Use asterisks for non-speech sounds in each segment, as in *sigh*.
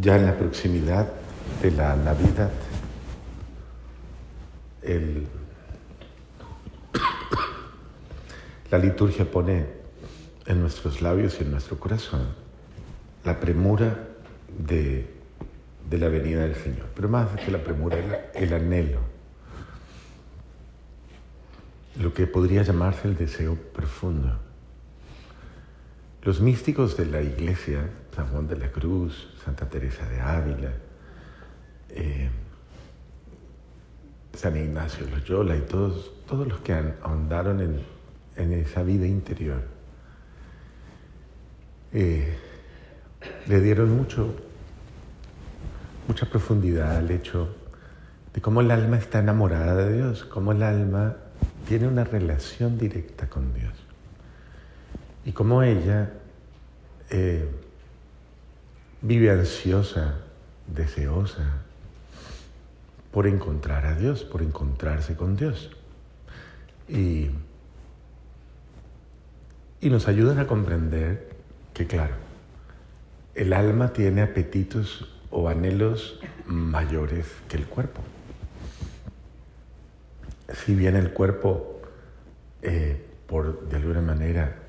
ya en la proximidad de la Navidad, la liturgia pone en nuestros labios y en nuestro corazón la premura de, la venida del Señor, pero más que la premura, el anhelo, lo que podría llamarse el deseo profundo. Los místicos de la iglesia, San Juan de la Cruz, Santa Teresa de Ávila, eh, San Ignacio Loyola y todos, todos los que ahondaron en, en esa vida interior, eh, le dieron mucho, mucha profundidad al hecho de cómo el alma está enamorada de Dios, cómo el alma tiene una relación directa con Dios y cómo ella eh, vive ansiosa, deseosa por encontrar a Dios, por encontrarse con Dios. Y, nos ayudan a comprender que, claro, el alma tiene apetitos o anhelos mayores que el cuerpo. Si bien el cuerpo, eh, por de alguna manera,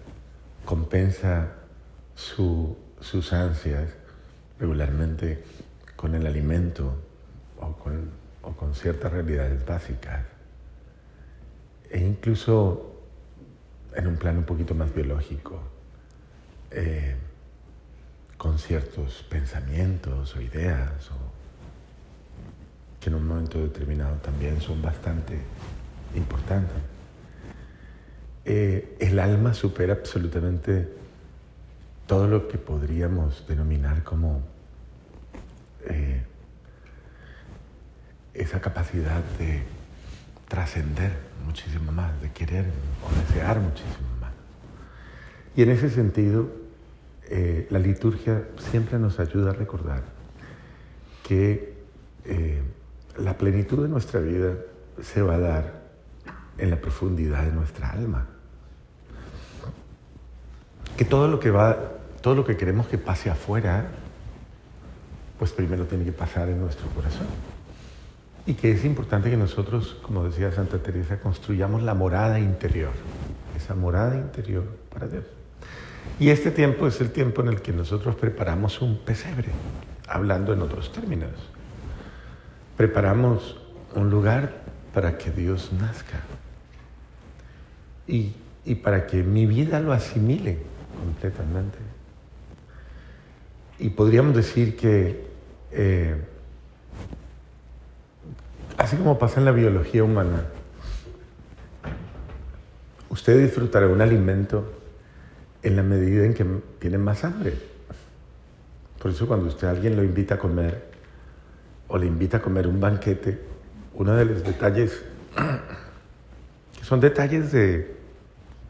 compensa sus ansias regularmente con el alimento o con, ciertas realidades básicas. E incluso en un plano un poquito más biológico, eh, con ciertos pensamientos o ideas, que en un momento determinado también son bastante importantes. Eh, el alma supera absolutamente todo lo que podríamos denominar como eh, esa capacidad de trascender muchísimo más, de querer o desear muchísimo más. Y en ese sentido, eh, la liturgia siempre nos ayuda a recordar que la plenitud de nuestra vida se va a dar en la profundidad de nuestra alma. Que todo lo que va todo lo que queremos que pase afuera, pues primero tiene que pasar en nuestro corazón. Y que es importante que nosotros, como decía Santa Teresa, construyamos la morada interior, esa morada interior para Dios. Y este tiempo es el tiempo en el que nosotros preparamos un pesebre, hablando en otros términos. Preparamos un lugar para que Dios nazca y, y para que mi vida lo asimile completamente. Y podríamos decir que, eh, así como pasa en la biología humana, usted disfrutará un alimento en la medida en que tiene más hambre. Por eso cuando usted alguien lo invita a comer o le invita a comer un banquete, uno de los detalles, *clears throat* que son detalles de,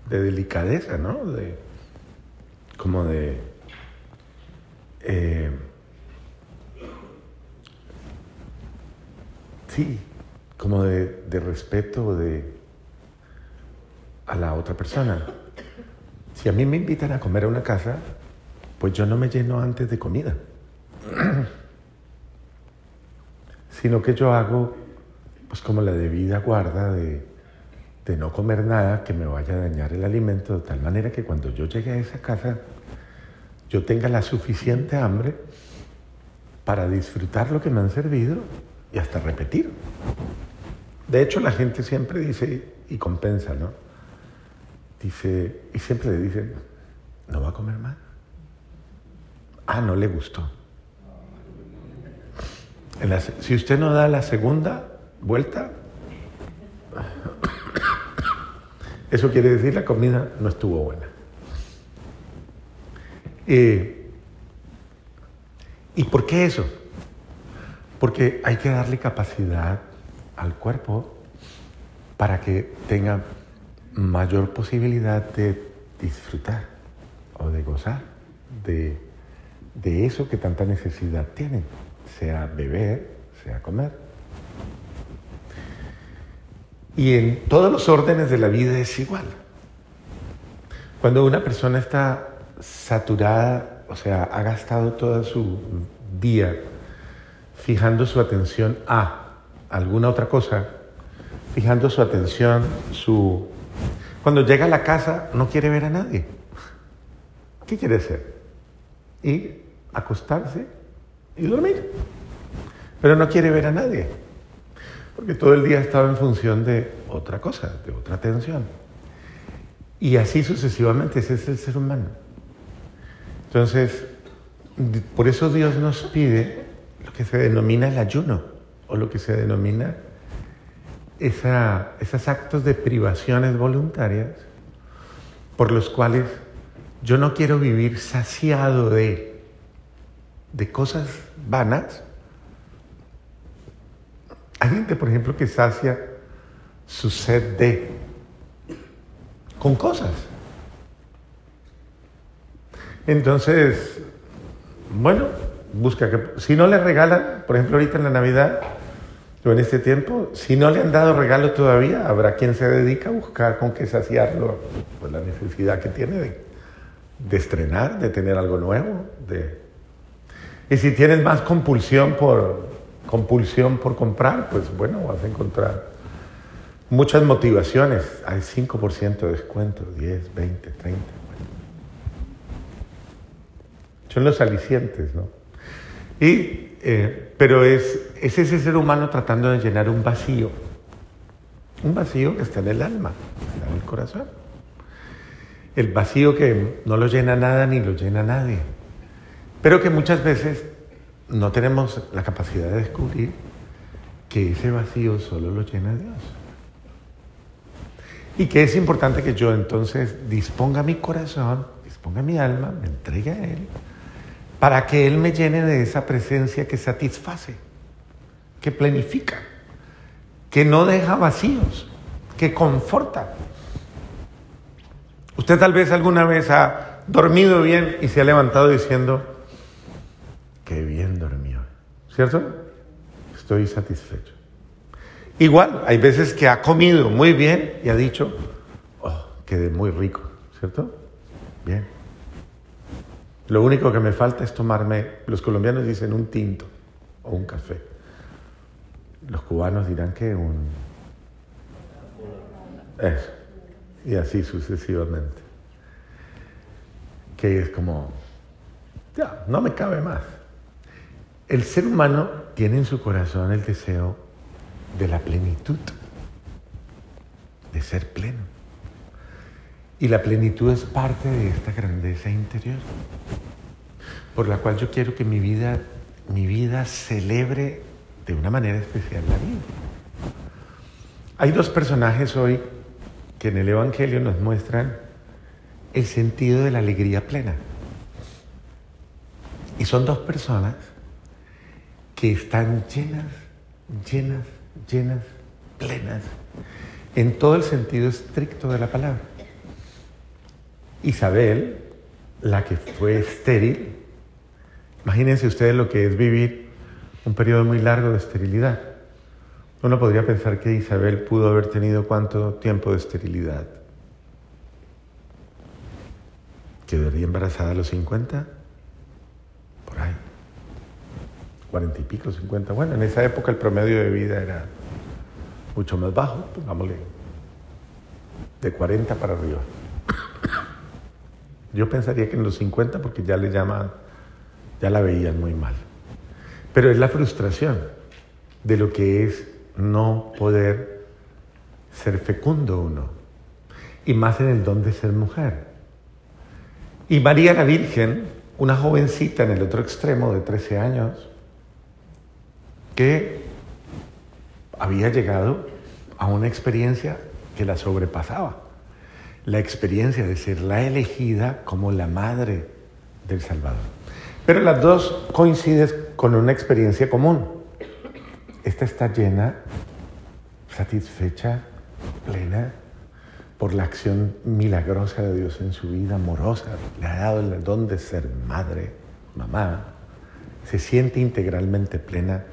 de delicadeza, ¿no? Como de eh, sí, como de, respeto de, a la otra persona. Si a mí me invitan a comer a una casa, pues yo no me lleno antes de comida, *clears throat* sino que yo hago pues como la debida guarda de, de no comer nada que me vaya a dañar el alimento, de tal manera que cuando yo llegue a esa casa yo tenga la suficiente hambre para disfrutar lo que me han servido y hasta repetir. De hecho, la gente siempre dice, y compensa, ¿no? Dice, y siempre le dicen, ¿no va a comer más? Ah, no le gustó. si usted no da la segunda vuelta, eso quiere decir la comida no estuvo buena. Eh, ¿Y por qué eso? Porque hay que darle capacidad al cuerpo para que tenga mayor posibilidad de disfrutar o de gozar de, de eso que tanta necesidad tiene, sea beber, sea comer. Y en todos los órdenes de la vida es igual. Cuando una persona está saturada, o sea, ha gastado toda su día fijando su atención a alguna otra cosa, fijando su atención, su... Cuando llega a la casa no quiere ver a nadie. ¿Qué quiere hacer? Ir, acostarse y dormir. Pero no quiere ver a nadie. Porque todo el día estaba en función de otra cosa, de otra atención. Y así sucesivamente, ese es el ser humano. Entonces, por eso Dios nos pide lo que se denomina el ayuno, o lo que se denomina esa, esos actos de privaciones voluntarias por los cuales yo no quiero vivir saciado de, de cosas vanas. Hay gente, por ejemplo, que sacia su sed de con cosas. Entonces, bueno, busca que, si no le regalan, por ejemplo, ahorita en la Navidad, o en este tiempo, si no le han dado regalo todavía, habrá quien se dedica a buscar con qué saciarlo, pues la necesidad que tiene de, de estrenar, de tener algo nuevo. De... Y si tienes más compulsión por, compulsión por comprar, pues bueno, vas a encontrar muchas motivaciones. Hay 5% de descuento, 10, 20, 30. Son los alicientes, ¿no? Y, eh, pero es, es ese ser humano tratando de llenar un vacío. Un vacío que está en el alma, está en el corazón. El vacío que no lo llena nada ni lo llena nadie. Pero que muchas veces no tenemos la capacidad de descubrir que ese vacío solo lo llena Dios. Y que es importante que yo entonces disponga mi corazón, disponga mi alma, me entregue a Él para que Él me llene de esa presencia que satisface, que planifica, que no deja vacíos, que conforta. Usted tal vez alguna vez ha dormido bien y se ha levantado diciendo, qué bien dormió, ¿cierto? Estoy satisfecho. Igual, hay veces que ha comido muy bien y ha dicho, oh, quedé muy rico, ¿cierto? Bien. Lo único que me falta es tomarme, los colombianos dicen un tinto o un café. Los cubanos dirán que un... Eso. Y así sucesivamente. Que es como, ya, no me cabe más. El ser humano tiene en su corazón el deseo de la plenitud, de ser pleno. Y la plenitud es parte de esta grandeza interior, por la cual yo quiero que mi vida, mi vida celebre de una manera especial la vida. Hay dos personajes hoy que en el Evangelio nos muestran el sentido de la alegría plena. Y son dos personas que están llenas, llenas, llenas, plenas, en todo el sentido estricto de la palabra. Isabel, la que fue estéril, imagínense ustedes lo que es vivir un periodo muy largo de esterilidad. Uno podría pensar que Isabel pudo haber tenido cuánto tiempo de esterilidad. ¿Quedaría embarazada a los 50? 40 y pico, 50. Bueno, en esa época el promedio de vida era mucho más bajo, pongámosle de 40 para arriba. Yo pensaría que en los 50 porque ya le llaman, ya la veían muy mal. Pero es la frustración de lo que es no poder ser fecundo uno. Y más en el don de ser mujer. Y María la Virgen, una jovencita en el otro extremo de 13 años, que había llegado a una experiencia que la sobrepasaba la experiencia de ser la elegida como la madre del Salvador. Pero las dos coinciden con una experiencia común. Esta está llena, satisfecha, plena por la acción milagrosa de Dios en su vida, amorosa. Le ha dado el don de ser madre, mamá. Se siente integralmente plena.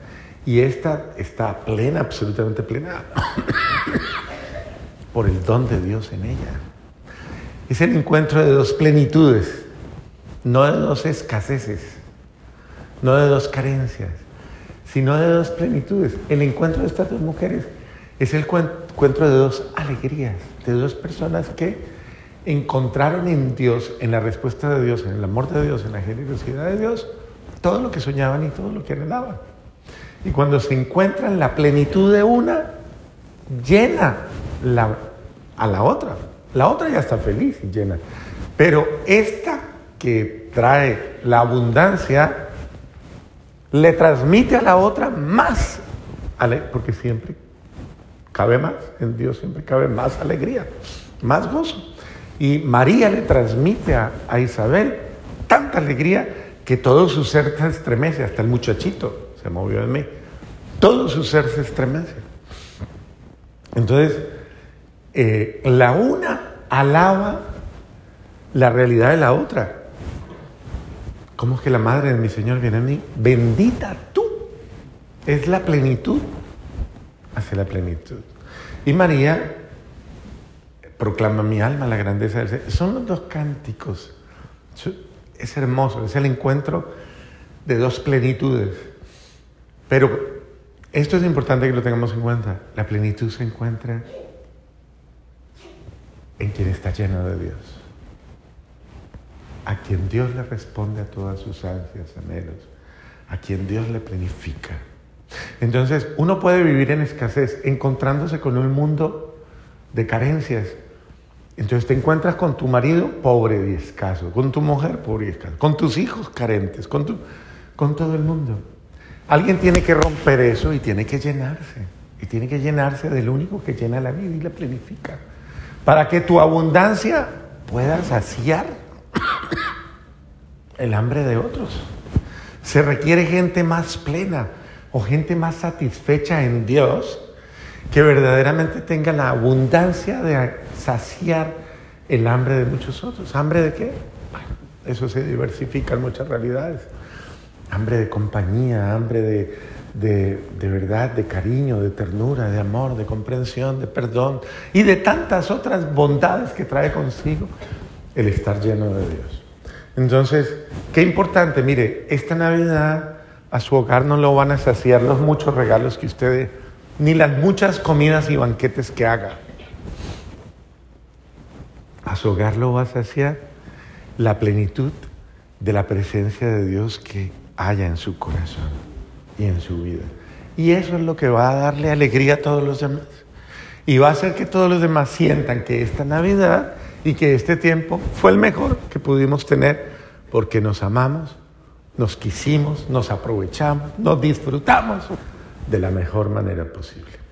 Y esta está plena, absolutamente plena, *coughs* por el don de Dios en ella. Es el encuentro de dos plenitudes, no de dos escaseces, no de dos carencias, sino de dos plenitudes. El encuentro de estas dos mujeres es el encuentro de dos alegrías, de dos personas que encontraron en Dios, en la respuesta de Dios, en el amor de Dios, en la generosidad de Dios, todo lo que soñaban y todo lo que anhelaban. Y cuando se encuentran la plenitud de una, llena a la otra. La otra ya está feliz y llena. Pero esta que trae la abundancia, le transmite a la otra más, porque siempre cabe más, en Dios siempre cabe más alegría, más gozo. Y María le transmite a, a Isabel tanta alegría que todo su ser se estremece, hasta el muchachito se movió en mí, todo su ser se estremece. Entonces, eh, la una alaba la realidad de la otra. ¿Cómo es que la madre de mi Señor viene a mí? Bendita tú. Es la plenitud. Hace la plenitud. Y María proclama mi alma la grandeza del Señor. Son los dos cánticos. Es hermoso, es el encuentro de dos plenitudes. Pero esto es importante que lo tengamos en cuenta. La plenitud se encuentra en quien está lleno de Dios. A quien Dios le responde a todas sus ansias, anhelos. A quien Dios le planifica. Entonces, uno puede vivir en escasez, encontrándose con un mundo de carencias. Entonces te encuentras con tu marido pobre y escaso, con tu mujer pobre y escaso, con tus hijos carentes, con, tu, con todo el mundo. Alguien tiene que romper eso y tiene que llenarse. Y tiene que llenarse del único que llena la vida y la planifica. Para que tu abundancia pueda saciar el hambre de otros. Se requiere gente más plena o gente más satisfecha en Dios que verdaderamente tenga la abundancia de saciar el hambre de muchos otros. ¿Hambre de qué? eso se diversifica en muchas realidades hambre de compañía, hambre de, de, verdad, de cariño, de ternura, de amor, de comprensión, de perdón y de tantas otras bondades que trae consigo el estar lleno de Dios. Entonces, qué importante, mire, esta Navidad a su hogar no lo van a saciar los muchos regalos que usted ni las muchas comidas y banquetes que haga. A su hogar lo va a saciar la plenitud de la presencia de Dios que haya en su corazón y en su vida. Y eso es lo que va a darle alegría a todos los demás. Y va a hacer que todos los demás sientan que esta Navidad y que este tiempo fue el mejor que pudimos tener porque nos amamos, nos quisimos, nos aprovechamos, nos disfrutamos de la mejor manera posible.